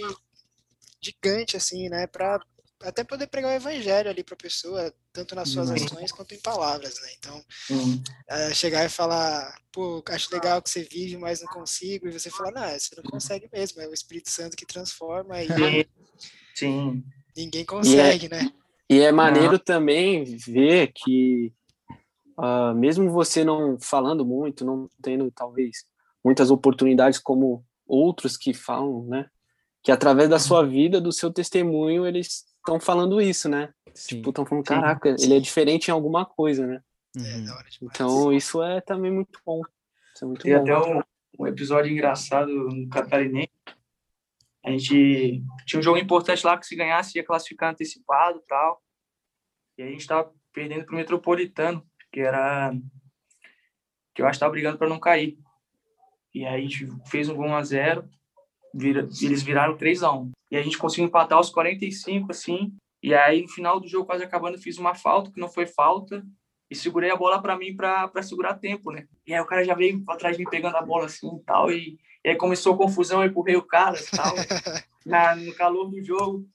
gigante, assim, né? Pra até poder pregar o evangelho ali pra pessoa, tanto nas suas Demais. ações quanto em palavras, né? Então, Hum. é, chegar e falar, pô, acho legal que você vive, mas não consigo, e você falar, não, você não consegue mesmo, é o Espírito Santo que transforma e Sim, sim. Ninguém consegue, né? E é maneiro também ver que, ah, mesmo você não falando muito, não tendo talvez muitas oportunidades como outros que falam, né? Que através da sua vida, do seu testemunho, eles estão falando isso, né? Sim. Tipo, estão falando, Sim. caraca, ele é diferente em alguma coisa, né? É Uhum. da hora demais. Então, isso é também muito bom. Isso é muito Tem bom. até um, um episódio engraçado no Catarinense. A gente tinha um jogo importante lá que se ganhasse ia classificar antecipado tal. E a gente tava perdendo pro Metropolitano, que era que eu acho que tava brigando para não cair. E aí a gente fez um gol 1 a 0, vira, eles viraram 3 a 1. E a gente conseguiu empatar aos 45 assim. E aí no final do jogo quase acabando fiz uma falta que não foi falta e segurei a bola para mim para segurar tempo, né? E aí o cara já veio atrás de mim pegando a bola assim e tal, e, e aí começou a confusão, eu empurrei o cara e tal. <laughs> Na, no calor do jogo,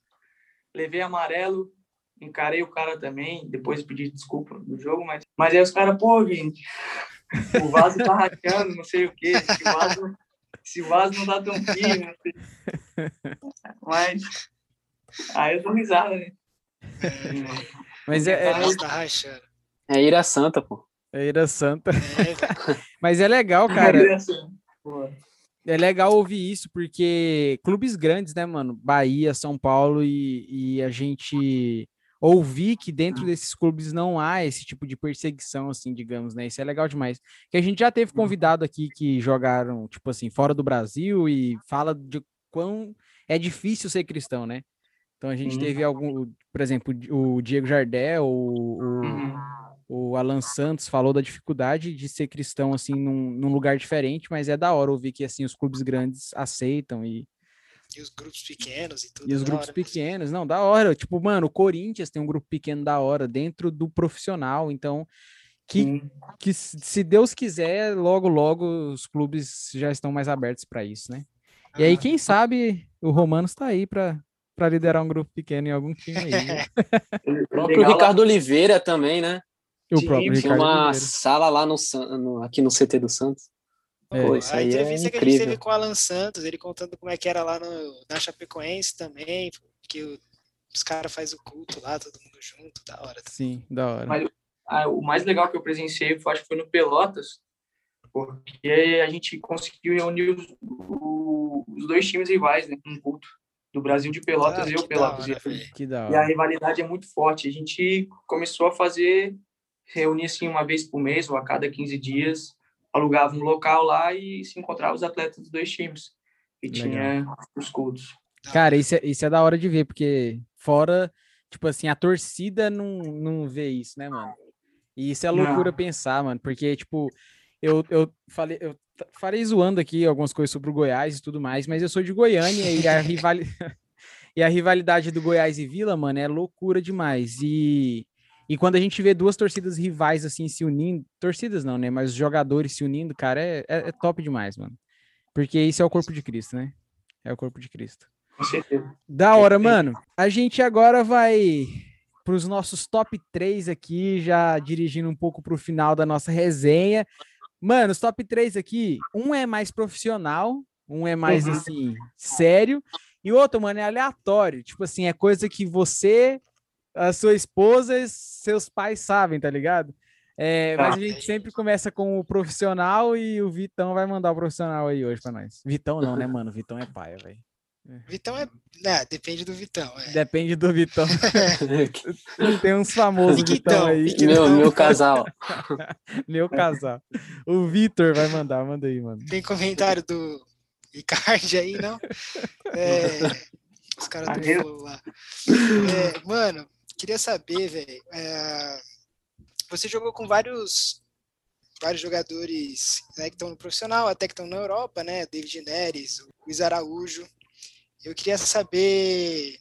levei amarelo, encarei o cara também, depois pedi desculpa do jogo, mas, mas aí os caras, pô, Vini, o vaso tá rachando, não sei o quê, esse vaso, esse vaso não tá tão firme, não sei. Mas aí eu dou risada, né? Mas é, é, rachando. É Ira Santa, pô. é Ira Santa. É. Mas é legal, cara. É assim, pô. É legal ouvir isso, porque clubes grandes, né, mano? Bahia, São Paulo, e, e a gente ouvir que dentro desses clubes não há esse tipo de perseguição, assim, digamos, né? Isso é legal demais. Que a gente já teve convidado aqui que jogaram, tipo assim, fora do Brasil e fala de quão é difícil ser cristão, né? Então a gente Sim. teve algum, por exemplo, o Diego Jardel, o, o, Uhum. O Alan Santos falou da dificuldade de ser cristão assim num, num lugar diferente, mas é da hora ouvir que assim os clubes grandes aceitam e, E os grupos pequenos e tudo. e os grupos hora pequenos, não, da hora. Tipo, mano, o Corinthians tem um grupo pequeno da hora dentro do profissional, então que, Sim. que se Deus quiser, logo logo os clubes já estão mais abertos para isso, né? E aí, Ah, quem sabe o Romanos está aí para para liderar um grupo pequeno em algum time aí. né? <laughs> O próprio Legal Ricardo Oliveira também, né? O Sim, próprio Ricardo uma Oliveira. sala lá no, no- aqui no CT do Santos. É. Pô, isso a aí é entrevista que a gente teve com o Alan Santos, ele contando como é que era lá no, na Chapecoense também, que o- os caras fazem o culto lá, todo mundo junto, da hora. Sim, da hora. Mas- Ah, o mais legal que eu presenciei, foi, acho que foi no Pelotas, porque a gente conseguiu reunir os, o- os dois times rivais, né, um culto do Brasil de Pelotas Ah, e eu que Pelotas. da hora, E- velho. Que da E a rivalidade é muito forte. A gente começou a fazer, reunir assim uma vez por mês ou a cada 15 dias, alugava um local lá e se encontrava os atletas dos dois times. E Legal. tinha os cultos. Cara, isso é, isso é da hora de ver, porque fora, tipo assim, a torcida não, não vê isso, né, mano? E isso é Não. loucura pensar, mano, porque, tipo, eu, eu falei, eu farei zoando aqui algumas coisas sobre o Goiás e tudo mais, mas eu sou de Goiânia e a, <laughs> rivali... <laughs> e a rivalidade do Goiás e Vila, mano, é loucura demais. E, e quando a gente vê duas torcidas rivais assim se unindo, torcidas não, né? Mas jogadores se unindo, cara, é, é, é top demais, mano. Porque isso é o corpo de Cristo, né? É o corpo de Cristo. Com certeza. Da hora, mano. A gente agora vai para os nossos top 3 aqui, já dirigindo um pouco para o final da nossa resenha. Mano, os top 3 aqui, um é mais profissional, um é mais, uhum. assim, sério, e o outro, mano, é aleatório. Tipo assim, é coisa que você, a sua esposa e seus pais sabem, tá ligado? É, mas a gente sempre começa com o profissional e o Vitão vai mandar o profissional aí hoje para nós. Vitão não, né, mano? Vitão é pai, velho. Vitão é. Né, depende do Vitão. É. Depende do Vitão. <laughs> Tem uns famosos Vitão aí. Meu, meu casal. <laughs> meu casal. O Vitor vai mandar, manda aí, mano. Tem comentário do Ricardo aí, não? <laughs> É, os caras do lá. É, mano, queria saber, velho. É, você jogou com vários vários jogadores né, que estão no profissional, até que estão na Europa, né? David Neres, Luiz Araújo. Eu queria saber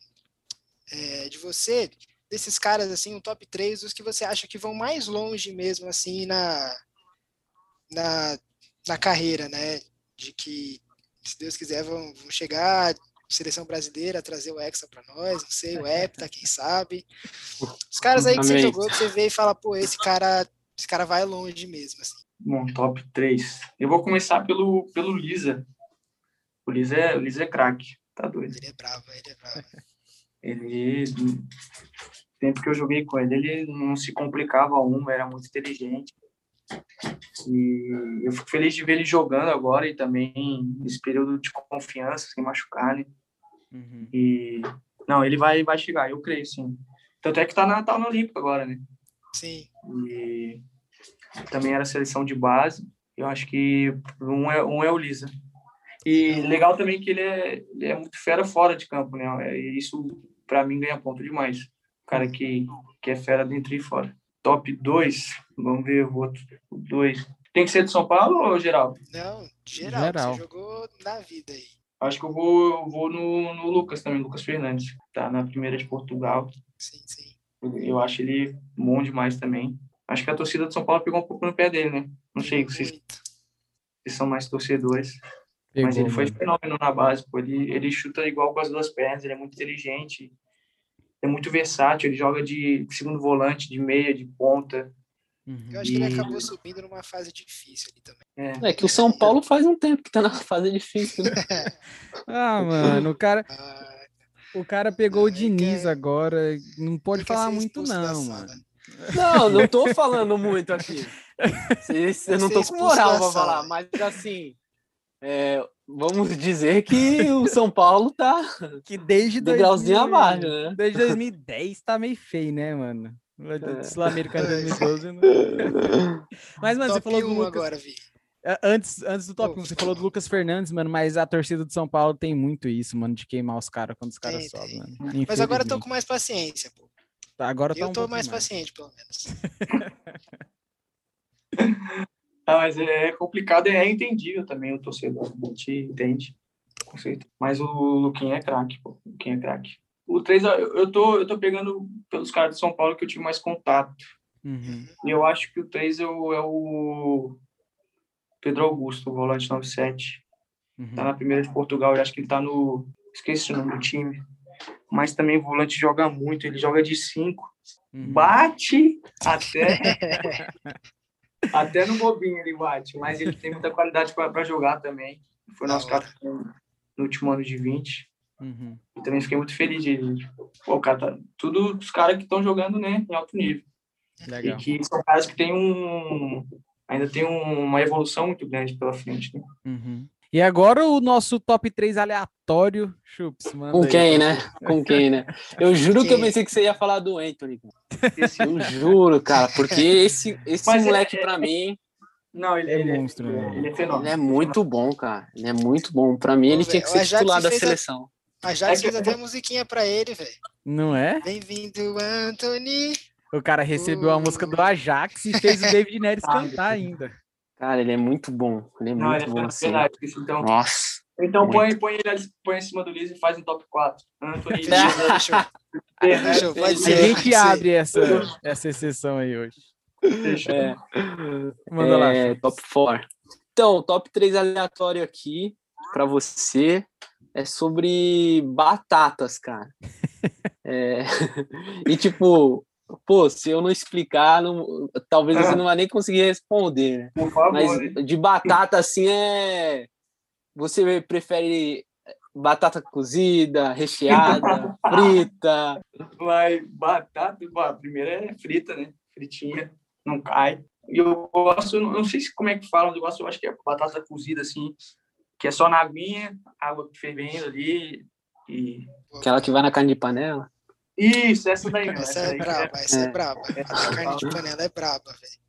é, de você, desses caras, assim, um top 3, os que você acha que vão mais longe mesmo, assim, na, na, na carreira, né? De que, se Deus quiser, vão, vão chegar seleção brasileira, trazer o Hexa para nós, não sei, o Hepta, quem sabe. Os <laughs> caras aí que você jogou, que você vê e fala, pô, esse cara, esse cara vai longe mesmo, assim. Bom, top 3. Eu vou começar pelo, pelo Lisa. O Lisa é, o Lisa é craque. Tá doido. Ele é bravo, ele é bravo. Ele, tempo que eu joguei com ele, ele não se complicava uma, era muito inteligente. E eu fico feliz de ver ele jogando agora e também nesse período de confiança, sem machucar, né? Uhum. E não, ele vai, vai chegar, eu creio, sim. Tanto é que tá na, tá no Olímpico agora, né? Sim. E também era seleção de base. Eu acho que um é, um é o Lisa. E legal também que ele é, ele é muito fera fora de campo, né? É, e isso, para mim, ganha ponto demais. O cara que, que é fera dentro e fora. Top 2, vamos ver o outro. 2. Tem que ser de São Paulo ou geral? Não, geral. geral. Você jogou na vida aí. Acho que eu vou, eu vou no, no Lucas também, Lucas Fernandes. Tá na primeira de Portugal. Sim, sim. Eu acho ele bom demais também. Acho que a torcida de São Paulo pegou um pouco no pé dele, né? Não sei se vocês, vocês são mais torcedores. Pegou, mas ele foi mano. fenômeno na base, pô. Ele, ele chuta igual com as duas pernas, ele é muito inteligente, é muito versátil, ele joga de segundo volante, de meia, de ponta. Uhum. Eu acho que ele acabou subindo numa fase difícil ali também. É, é que o São Paulo faz um tempo que tá na <laughs> fase difícil, né? <laughs> ah, mano, o cara. <laughs> Ah, o cara pegou ah, o Diniz é... agora. Não pode falar muito, não, mano. Não, não tô falando muito aqui. Eu não tô com moral pra falar, mas assim, é, vamos dizer que o São Paulo tá que desde degrauzinho 2000, abaixo, né? Desde 2010 tá meio feio, né, mano? É. Sul-Americano 2012. <laughs> Né? <laughs> Mas, mano, top você falou do Lucas... agora, Vi. É, antes, antes do top 1, você falou do Lucas Fernandes, mano, mas a torcida do São Paulo tem muito isso, mano, de queimar os caras quando os caras sobem, mano. Mas agora eu tô com mais paciência, pô. Tá, agora tá eu um tô mais, mais paciente, pelo menos. <laughs> Ah, mas é complicado e é entendível também o torcedor. A gente entende. Conceito. Mas o Luquinha é craque, pô. O Luquinha é craque. O 3, eu tô, eu tô pegando pelos caras de São Paulo que eu tive mais contato. Uhum. E eu acho que o 3 é o, é o Pedro Augusto, o volante 97. Uhum. Tá na primeira de Portugal. Eu acho que ele tá no. Esqueci o nome do time. Mas também o volante joga muito. Ele joga de 5. Uhum. Bate até. <laughs> Até no bobinho ele bate, mas ele tem muita qualidade para jogar também. Foi nosso capitão no último ano de 20. Uhum. E também fiquei muito feliz de. Pô, cara, tá, tudo os caras que estão jogando né, em alto nível. Legal. E que são caras que têm um. Ainda tem um, uma evolução muito grande pela frente. Né? Uhum. E agora o nosso top 3 aleatório, Chups. Com quem, aí. né? Com quem, né? Eu juro que eu pensei que você ia falar do Anthony. Eu juro, cara, porque esse, esse moleque, é, pra mim. Não, ele é, ele é monstro, ele, ele é fenômeno. Ele é muito bom, cara. Ele é muito bom. Pra mim, ele tinha que ser titular da seleção. A, Jax é fez até musiquinha pra ele, velho. Não é? Bem-vindo, Anthony. O cara recebeu uh. a música do Ajax e fez o <laughs> David Neres cantar ainda. Cara, ele é muito bom. Ele é Não, muito ele é bom assim. Então, Nossa. então muito. põe, põe, ele, põe em cima do Liz e faz um top 4. Anthony <laughs> Fechou, fechou. Fechou, pode A gente abre essa, essa exceção aí hoje. Fechou. É, Manda lá. é, top 4. Então, top 3 aleatório aqui pra você é sobre batatas, cara. <laughs> É, <laughs> e tipo, pô, se eu não explicar, não- talvez você não vai nem conseguir responder, né? Por favor. Mas de batata assim é. Você prefere batata cozida, recheada, <laughs> frita? Mas batata, bom, a primeira é frita, né? Fritinha, não cai. E eu gosto, não sei se como é que fala, eu gosto, eu acho que é batata cozida, assim, que é só na aguinha, água fervendo ali. E. Aquela que vai na carne de panela? Isso, essa daí, Essa essa é daí. braba, essa é É. braba. A carne de panela é braba, velho.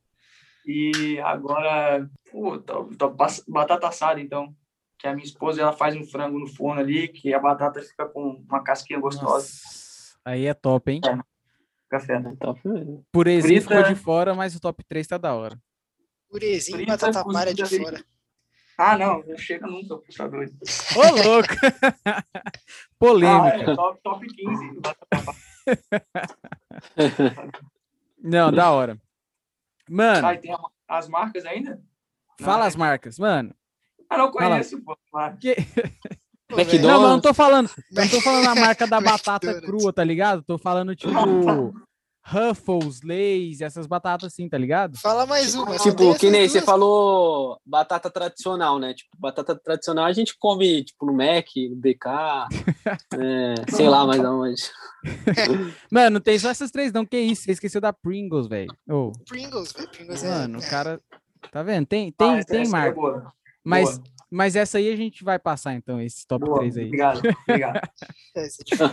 E agora, pô, top- top- bas- batata assada, então. Que a minha esposa ela faz um frango no forno ali, que a batata fica com uma casquinha gostosa. Nossa, Aí é top, hein? Café. É top mesmo. Purezinho Frita- ficou de fora, mas o top 3 tá da hora. Purezinho e batata palha de fora. Ah, não, não chega nunca, tá doido. Ô, louco! <laughs> Ah, Polêmica. é, top, top 15. <laughs> Não, da hora. Mano, Ah, tem as marcas ainda? fala as marcas. Mano, Ah, não Fala. conheço, pô. Que... <laughs> McDonald's. Não, mas eu não tô falando. Não tô falando a marca da batata crua, tá ligado? Tô falando, tipo, Ruffles, Lays, essas batatas assim, tá ligado? Fala mais uma. só tem Tipo, que nem você falou batata tradicional, né? Tipo, batata tradicional a gente come, tipo, no Mac, no BK, <laughs> é, sei lá mais aonde. <laughs> Mano, não tem só essas três, não. Que isso? Você esqueceu da Pringles, velho. Ô, Pringles, velho. Pringles é- mano, é. o cara. Tá vendo? Tem, tem, Ah, tem é marca. boa. Mas, Boa. mas essa aí a gente vai passar, então, esse top Boa, 3 aí. Obrigado, obrigado. <laughs> É, é.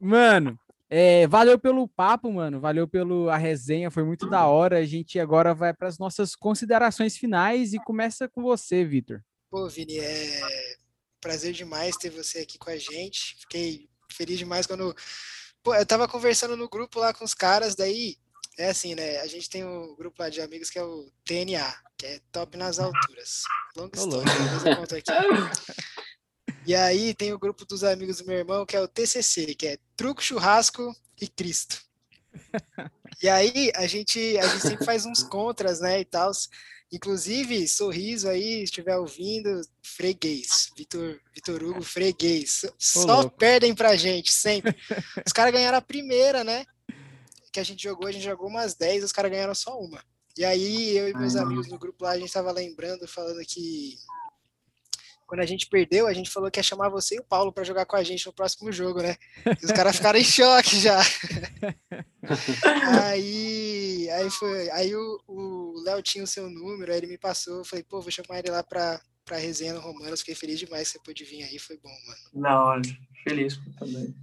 Mano, é, valeu pelo papo, mano. Valeu pela resenha, foi muito da hora. A gente agora vai para as nossas considerações finais e começa com você, Vitor. Pô, Vini, é prazer demais ter você aqui com a gente. Fiquei feliz demais quando. Pô, eu tava conversando no grupo lá com os caras, daí é assim, né? A gente tem um grupo lá de amigos que é o TNA, que é Top nas Alturas. Longa história, depois eu conto aqui. <laughs> E aí tem o grupo dos amigos do meu irmão, que é o TCC, que é Truco, Churrasco e Cristo. E aí a gente, a gente sempre faz uns contras, né, e tal. Inclusive, sorriso aí, se estiver ouvindo, freguês. Vitor, Vitor Hugo, freguês. Só perdem pra gente, sempre. Os caras ganharam a primeira, né? Que a gente jogou, a gente jogou umas 10, os caras ganharam só uma. E aí, eu e meus amigos no grupo lá, a gente tava lembrando, falando que quando a gente perdeu, a gente falou que ia chamar você e o Paulo pra jogar com a gente no próximo jogo, né? E os caras ficaram em <laughs> choque já. <laughs> aí, aí foi, aí o o Léo tinha o seu número, aí ele me passou, eu falei, pô, vou chamar ele lá pra, pra resenha no Romanos, fiquei feliz demais que você pôde vir aí, foi bom, mano. Não, feliz pô, também.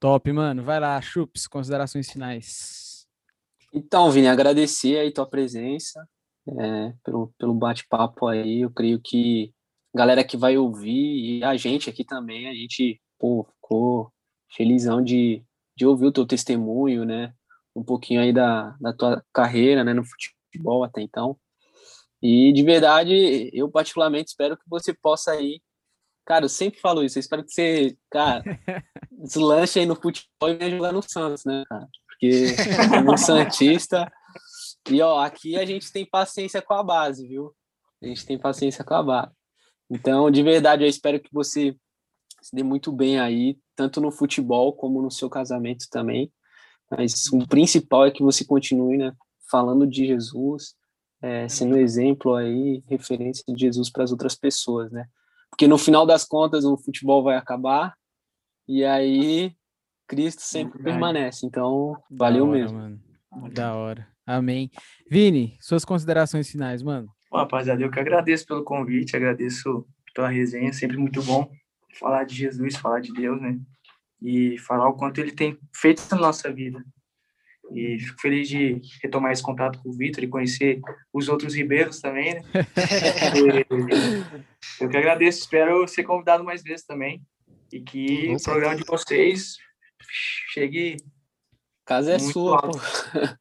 Top, mano. Vai lá, Chups, considerações finais. Então, Vini, agradecer aí tua presença, é, pelo, pelo bate-papo aí. Eu creio que galera que vai ouvir e a gente aqui também, a gente, pô, ficou felizão de, de ouvir o teu testemunho, né? Um pouquinho aí da, da tua carreira, né, no futebol até então. E de verdade, eu particularmente espero que você possa aí. Cara, eu sempre falo isso, eu espero que você, cara, <laughs> deslanche aí no futebol e venha jogar no Santos, né, cara? Porque como <laughs> Santista. E ó, aqui a gente tem paciência com a base, viu? A gente tem paciência com a base. Então, de verdade, eu espero que você se dê muito bem aí, tanto no futebol como no seu casamento também. Mas o principal é que você continue, né, falando de Jesus, é, sendo exemplo aí, referência de Jesus para as outras pessoas, né? Porque no final das contas o futebol vai acabar e aí Cristo sempre Verdade. permanece. Então, Da valeu hora, mesmo. Mano. Da hora. Amém. Vini, suas considerações finais, mano. Bom, rapaziada, eu que agradeço pelo convite, agradeço pela resenha, sempre muito bom falar de Jesus, falar de Deus, né? E falar o quanto ele tem feito na nossa vida. E fico feliz de retomar esse contato com o Vitor e conhecer os outros ribeiros também, né? <laughs> Eu que agradeço, espero ser convidado mais vezes também. E que o programa de vocês chegue casa é Muito sua, alto. pô.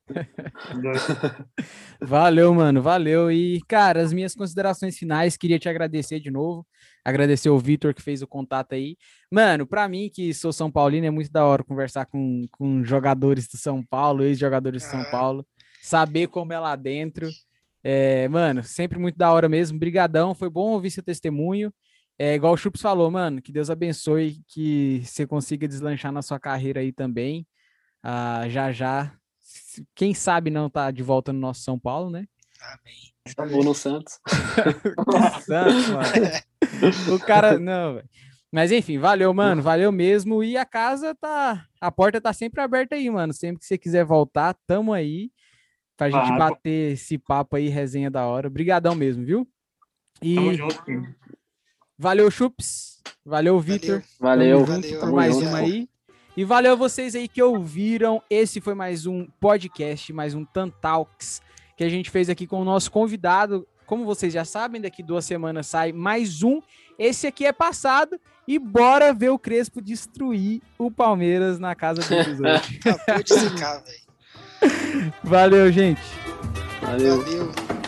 <laughs> Valeu, mano, valeu. E, cara, as minhas considerações finais, queria te agradecer de novo. Agradecer o Vitor que fez o contato aí. Mano, pra mim, que sou São Paulino, é muito da hora conversar com, com jogadores do São Paulo, ex-jogadores do São. Paulo, saber como é lá dentro. É, mano, sempre muito da hora mesmo. Brigadão, foi bom ouvir seu testemunho. É igual o Chups falou, mano, que Deus abençoe, que você consiga deslanchar na sua carreira aí também. Ah, já já, quem sabe não tá de volta no nosso São Paulo, né? Amém. Vou no Santos. <laughs> Santos, mano. O cara, não, velho. Mas enfim, valeu, mano, valeu mesmo. E a casa tá, a porta tá sempre aberta aí, mano. Sempre que você quiser voltar, tamo aí pra gente Claro. bater esse papo aí, resenha da hora. Obrigadão mesmo, viu? E Tamo junto, filho. valeu, Chups. Valeu, Vitor. Valeu. Tamo Valeu, por mais uma aí. E valeu a vocês aí que ouviram. Esse foi mais um podcast, mais um Tantalks que a gente fez aqui com o nosso convidado. Como vocês já sabem, daqui duas semanas sai mais um. Esse aqui é passado. E bora ver o Crespo destruir o Palmeiras na casa deles hoje. <laughs> Acabou de zicar, velho. Valeu, gente. Valeu. Valeu.